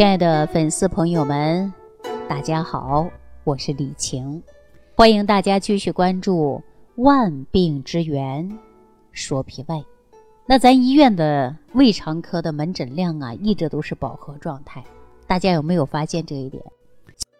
亲爱的粉丝朋友们，大家好，我是李晴，欢迎大家继续关注《万病之源说脾胃》。那咱医院的胃肠科的门诊量啊，一直都是饱和状态。大家有没有发现这一点？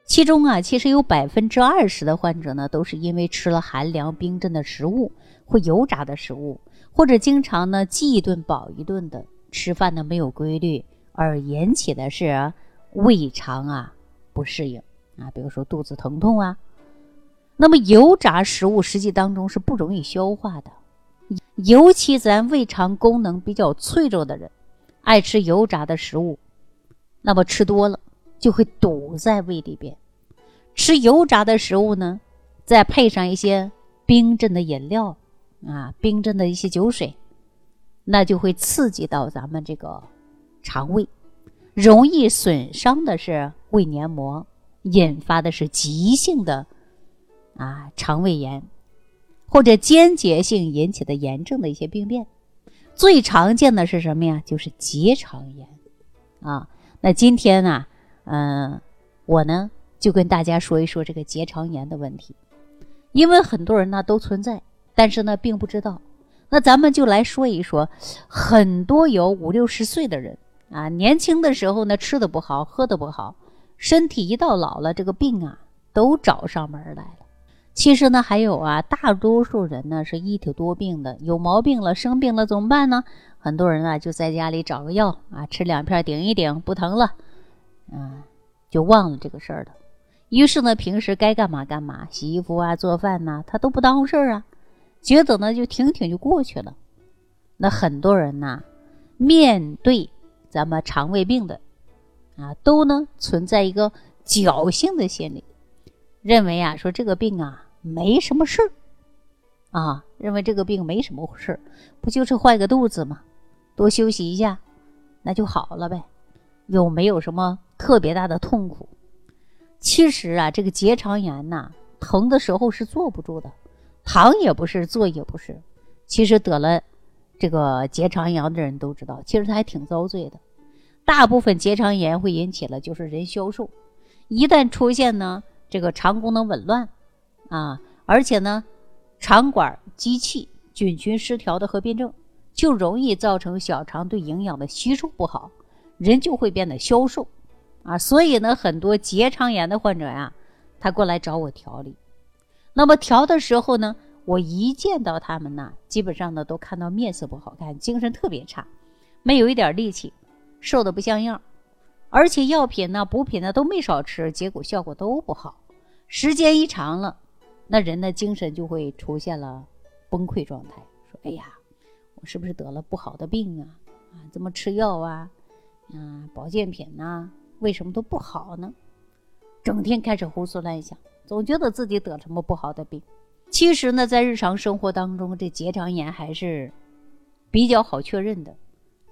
其中啊，其实有百分之二十的患者呢，都是因为吃了寒凉冰镇的食物或油炸的食物，或者经常呢饥一顿饱一顿的吃饭呢没有规律。而引起的是胃肠啊不适应啊，比如说肚子疼痛啊。那么油炸食物实际当中是不容易消化的，尤其咱胃肠功能比较脆弱的人，爱吃油炸的食物，那么吃多了就会堵在胃里边。吃油炸的食物呢，再配上一些冰镇的饮料啊，冰镇的一些酒水，那就会刺激到咱们这个。肠胃容易损伤的是胃黏膜，引发的是急性的啊肠胃炎，或者间接性引起的炎症的一些病变。最常见的是什么呀？就是结肠炎啊。那今天呢，嗯，我呢就跟大家说一说这个结肠炎的问题，因为很多人呢都存在，但是呢并不知道。那咱们就来说一说，很多有五六十岁的人。啊，年轻的时候呢，吃的不好，喝的不好，身体一到老了，这个病啊都找上门来了。其实呢，还有啊，大多数人呢是一体多病的，有毛病了，生病了怎么办呢？很多人啊就在家里找个药啊，吃两片顶一顶，不疼了，嗯，就忘了这个事儿了。于是呢，平时该干嘛干嘛，洗衣服啊、做饭呐，他都不耽误事儿啊，觉得呢就挺挺就过去了。那很多人呐，面对。咱们肠胃病的啊，都呢存在一个侥幸的心理，认为啊说这个病啊没什么事儿啊，认为这个病没什么事儿，不就是坏个肚子吗？多休息一下，那就好了呗，又没有什么特别大的痛苦。其实啊，这个结肠炎呐，疼的时候是坐不住的，躺也不是，坐也不是，其实得了。这个结肠炎的人都知道，其实他还挺遭罪的。大部分结肠炎会引起了就是人消瘦，一旦出现呢，这个肠功能紊乱啊，而且呢，肠管积气、菌群失调的合并症，就容易造成小肠对营养的吸收不好，人就会变得消瘦啊。所以呢，很多结肠炎的患者呀，他过来找我调理，那么调的时候呢。我一见到他们呢，基本上呢都看到面色不好看，精神特别差，没有一点力气，瘦的不像样，而且药品呢、补品呢都没少吃，结果效果都不好。时间一长了，那人的精神就会出现了崩溃状态，说：“哎呀，我是不是得了不好的病啊？啊，怎么吃药啊？啊，保健品呐，为什么都不好呢？整天开始胡思乱想，总觉得自己得什么不好的病。”其实呢，在日常生活当中，这结肠炎还是比较好确认的。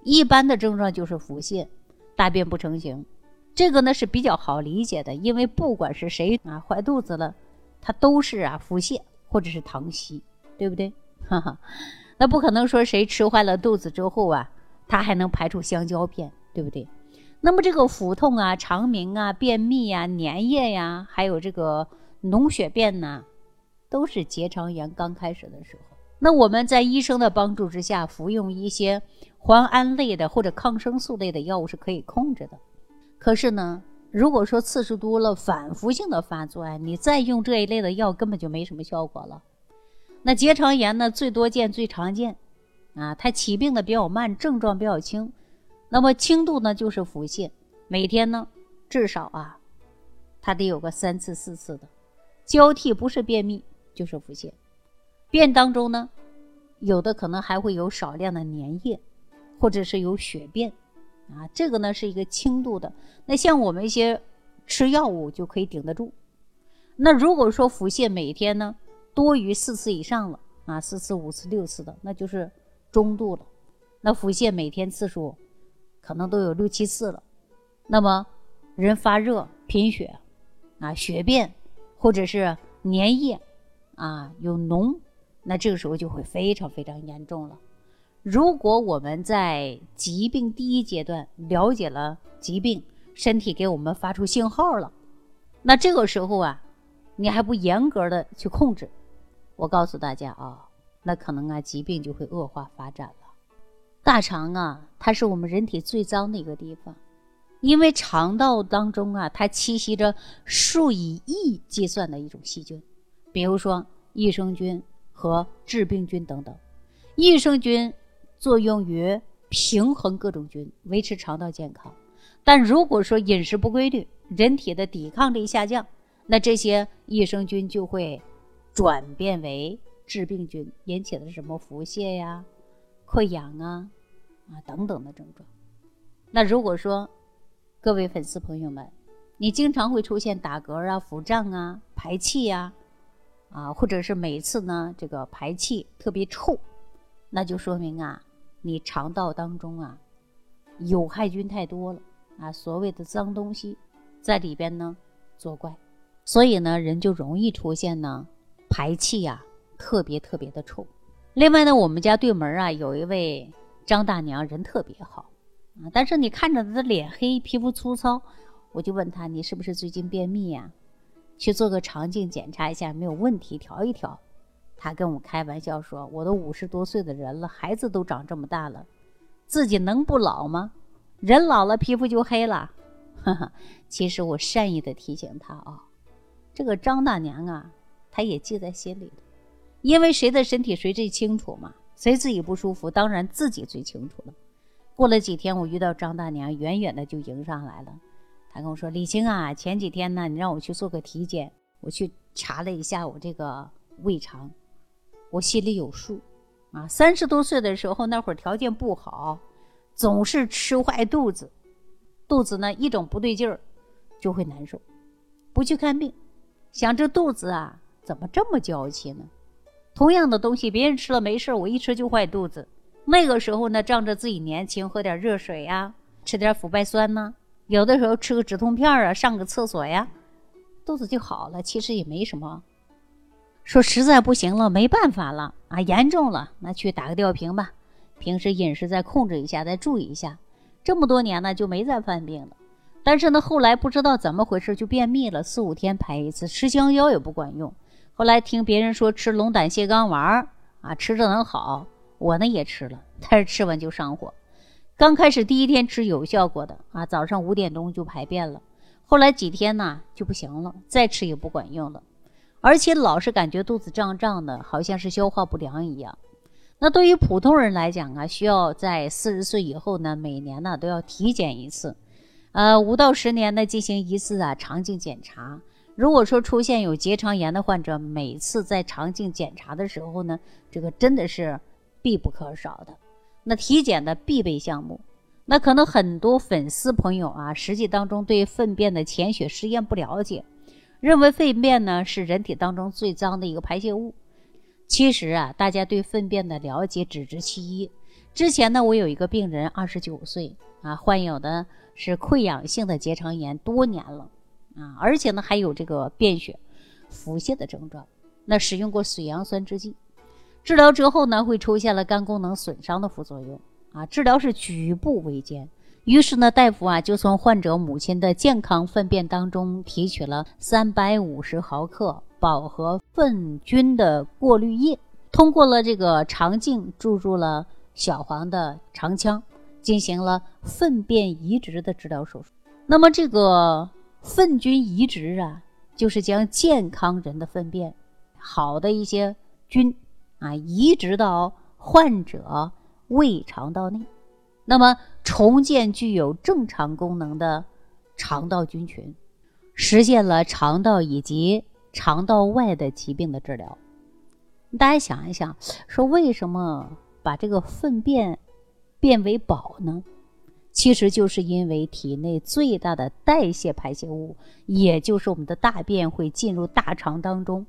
一般的症状就是腹泻、大便不成形，这个呢是比较好理解的，因为不管是谁啊坏肚子了，他都是啊腹泻或者是溏稀，对不对？哈哈，那不可能说谁吃坏了肚子之后啊，他还能排出香蕉片，对不对？那么这个腹痛啊、肠鸣啊、便秘呀、粘液呀，还有这个脓血便呢？都是结肠炎刚开始的时候，那我们在医生的帮助之下，服用一些磺胺类的或者抗生素类的药物是可以控制的。可是呢，如果说次数多了，反复性的发作啊，你再用这一类的药，根本就没什么效果了。那结肠炎呢，最多见、最常见，啊，它起病的比较慢，症状比较轻。那么轻度呢，就是腹泻，每天呢至少啊，它得有个三次、四次的交替，不是便秘。就是腹泻，便当中呢，有的可能还会有少量的粘液，或者是有血便，啊，这个呢是一个轻度的。那像我们一些吃药物就可以顶得住。那如果说腹泻每天呢多于四次以上了，啊，四次、五次、六次的，那就是中度了。那腹泻每天次数可能都有六七次了，那么人发热、贫血，啊，血便或者是粘液。啊，有脓，那这个时候就会非常非常严重了。如果我们在疾病第一阶段了解了疾病，身体给我们发出信号了。那这个时候啊，你还不严格的去控制，我告诉大家啊，那可能啊疾病就会恶化发展了。大肠啊，它是我们人体最脏的一个地方，因为肠道当中啊，它栖息着数以亿计算的一种细菌，比如说益生菌和致病菌等等。益生菌作用于平衡各种菌，维持肠道健康。但如果说饮食不规律，人体的抵抗力下降，那这些益生菌就会转变为致病菌，引起的是什么腹泻呀、溃疡啊、啊等等的症状。那如果说各位粉丝朋友们，你经常会出现打嗝啊、腹胀啊、排气呀，啊，啊或者是每次呢这个排气特别臭。那就说明啊，你肠道当中啊，有害菌太多了啊，所谓的脏东西在里边呢作怪，所以呢，人就容易出现呢排气呀特别特别的臭。另外呢，我们家对门啊有一位张大娘，人特别好啊，但是你看着她的脸黑，皮肤粗糙，我就问她，你是不是最近便秘呀？去做个肠镜检查一下，没有问题，调一调。他跟我开玩笑说：“我都五十多岁的人了，孩子都长这么大了，自己能不老吗？人老了皮肤就黑了。”哈哈，其实我善意的提醒他啊，这个张大娘啊，她也记在心里的，因为谁的身体谁最清楚嘛，谁自己不舒服，当然自己最清楚了。过了几天，我遇到张大娘，远远的就迎上来了，他跟我说：“李青啊，前几天呢，你让我去做个体检，我去查了一下我这个胃肠。”我心里有数，啊，三十多岁的时候那会儿条件不好，总是吃坏肚子，肚子呢一种不对劲儿，就会难受，不去看病，想这肚子啊怎么这么娇气呢？同样的东西别人吃了没事，我一吃就坏肚子。那个时候呢仗着自己年轻，喝点热水呀，吃点腐败酸呐，有的时候吃个止痛片啊，上个厕所呀，肚子就好了。其实也没什么。说实在不行了，没办法了啊，严重了，那去打个吊瓶吧。平时饮食再控制一下，再注意一下。这么多年呢，就没再犯病了。但是呢，后来不知道怎么回事就便秘了，四五天排一次，吃香蕉也不管用。后来听别人说吃龙胆泻肝丸啊，吃着能好，我呢也吃了，但是吃完就上火。刚开始第一天吃有效果的啊，早上五点钟就排便了。后来几天呢就不行了，再吃也不管用了。而且老是感觉肚子胀胀的，好像是消化不良一样。那对于普通人来讲啊，需要在四十岁以后呢，每年呢都要体检一次，呃，五到十年呢进行一次啊肠镜检查。如果说出现有结肠炎的患者，每次在肠镜检查的时候呢，这个真的是必不可少的。那体检的必备项目。那可能很多粉丝朋友啊，实际当中对粪便的潜血试验不了解。认为粪便呢是人体当中最脏的一个排泄物。其实啊，大家对粪便的了解只知其一。之前呢，我有一个病人，二十九岁啊，患有的是溃疡性的结肠炎多年了啊，而且呢还有这个便血、腹泻的症状。那使用过水杨酸制剂，治疗之后呢，会出现了肝功能损伤的副作用啊。治疗是举步维艰。于是呢，大夫啊就从患者母亲的健康粪便当中提取了三百五十毫克饱和粪菌的过滤液，通过了这个肠镜注入了小黄的肠腔，进行了粪便移植的治疗手术。那么这个粪菌移植啊，就是将健康人的粪便好的一些菌啊移植到患者胃肠道内。那么，重建具有正常功能的肠道菌群，实现了肠道以及肠道外的疾病的治疗。大家想一想，说为什么把这个粪便变为宝呢？其实就是因为体内最大的代谢排泄物，也就是我们的大便会进入大肠当中。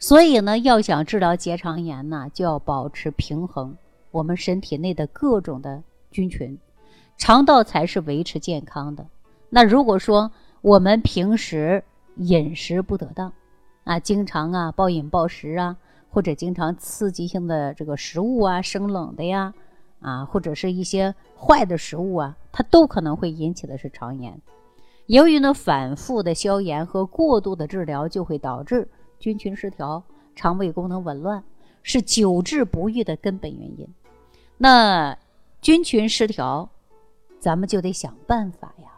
所以呢，要想治疗结肠炎呢，就要保持平衡，我们身体内的各种的。菌群，肠道才是维持健康的。那如果说我们平时饮食不得当，啊，经常啊暴饮暴食啊，或者经常刺激性的这个食物啊，生冷的呀，啊，或者是一些坏的食物啊，它都可能会引起的是肠炎。由于呢反复的消炎和过度的治疗，就会导致菌群失调、肠胃功能紊乱，是久治不愈的根本原因。那菌群失调，咱们就得想办法呀。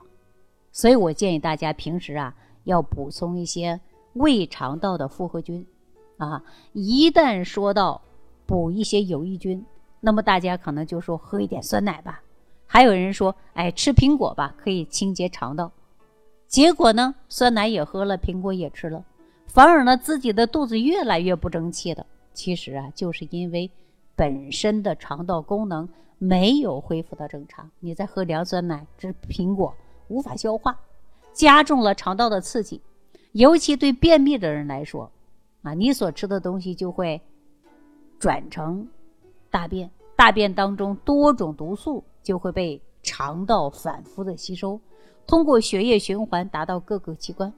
所以我建议大家平时啊要补充一些胃肠道的复合菌啊。一旦说到补一些有益菌，那么大家可能就说喝一点酸奶吧。还有人说，哎，吃苹果吧，可以清洁肠道。结果呢，酸奶也喝了，苹果也吃了，反而呢，自己的肚子越来越不争气的。其实啊，就是因为本身的肠道功能没有恢复到正常。你在喝凉酸奶、吃苹果，无法消化，加重了肠道的刺激。尤其对便秘的人来说，啊，你所吃的东西就会转成大便，大便当中多种毒素就会被肠道反复的吸收。通过血液循环达到各个器官，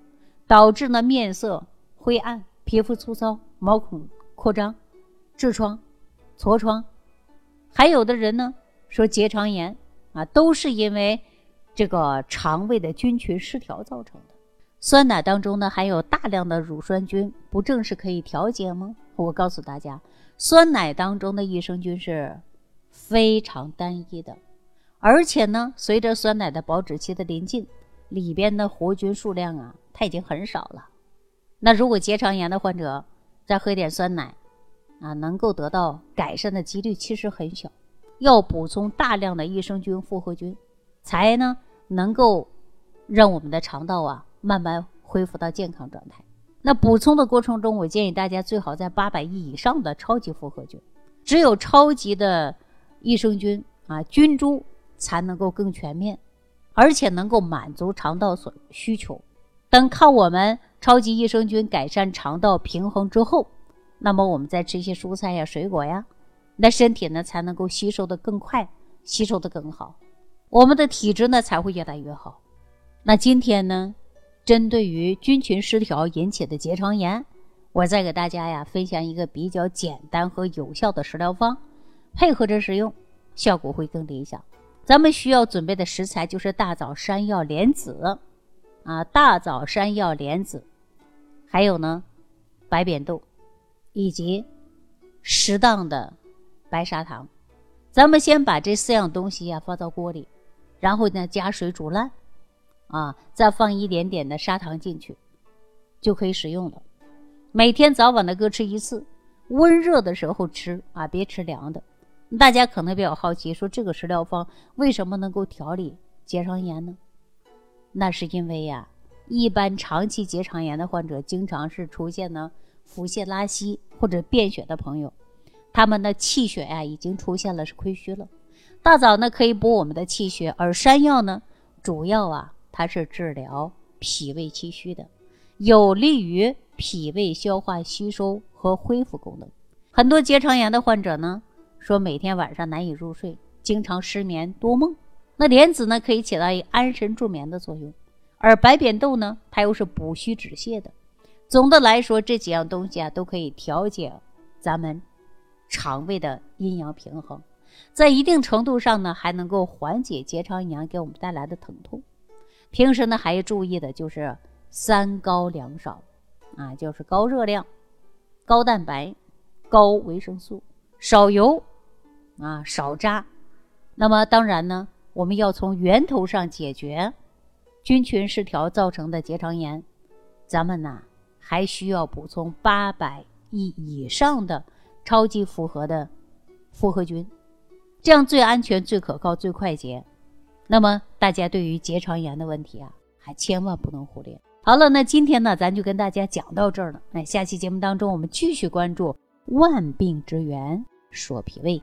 导致呢面色灰暗、皮肤粗糙、毛孔扩张、痔疮、痤疮，还有的人呢说结肠炎啊，都是因为这个肠胃的菌群失调造成的。酸奶当中呢含有大量的乳酸菌，不正是可以调节吗？我告诉大家，酸奶当中的益生菌是非常单一的。而且呢，随着酸奶的保质期的临近，里边的活菌数量啊，它已经很少了。那如果结肠炎的患者再喝一点酸奶，啊，能够得到改善的几率其实很小。要补充大量的益生菌、复合菌，才呢能够让我们的肠道啊慢慢恢复到健康状态。那补充的过程中，我建议大家最好在八百亿以上的超级复合菌，只有超级的益生菌啊菌株。才能够更全面，而且能够满足肠道所需求。等靠我们超级益生菌改善肠道平衡之后，那么我们再吃一些蔬菜呀、水果呀，那身体呢才能够吸收的更快，吸收的更好，我们的体质呢才会越来越好。那今天呢，针对于菌群失调引起的结肠炎，我再给大家呀分享一个比较简单和有效的食疗方，配合着使用，效果会更理想。咱们需要准备的食材就是大枣、山药、莲子，啊，大枣、山药、莲子，还有呢，白扁豆，以及适当的白砂糖。咱们先把这四样东西呀放到锅里，然后呢加水煮烂，啊，再放一点点的砂糖进去，就可以使用了。每天早晚的各吃一次，温热的时候吃啊，别吃凉的。大家可能比较好奇，说这个食疗方为什么能够调理结肠炎呢？那是因为呀，一般长期结肠炎的患者，经常是出现呢腹泻、拉稀或者便血的朋友，他们的气血呀已经出现了是亏虚了。大枣呢可以补我们的气血，而山药呢主要啊它是治疗脾胃气虚的，有利于脾胃消化吸收和恢复功能。很多结肠炎的患者呢。说每天晚上难以入睡，经常失眠多梦。那莲子呢，可以起到一安神助眠的作用，而白扁豆呢，它又是补虚止泻的。总的来说，这几样东西啊，都可以调节咱们肠胃的阴阳平衡，在一定程度上呢，还能够缓解结肠炎给我们带来的疼痛。平时呢，还要注意的就是三高两少啊，就是高热量、高蛋白、高维生素、少油。啊，少渣。那么当然呢，我们要从源头上解决菌群失调造成的结肠炎。咱们呢还需要补充八百亿以上的超级复合的复合菌，这样最安全、最可靠、最快捷。那么大家对于结肠炎的问题啊，还千万不能忽略。好了，那今天呢，咱就跟大家讲到这儿了。那下期节目当中，我们继续关注万病之源，说脾胃。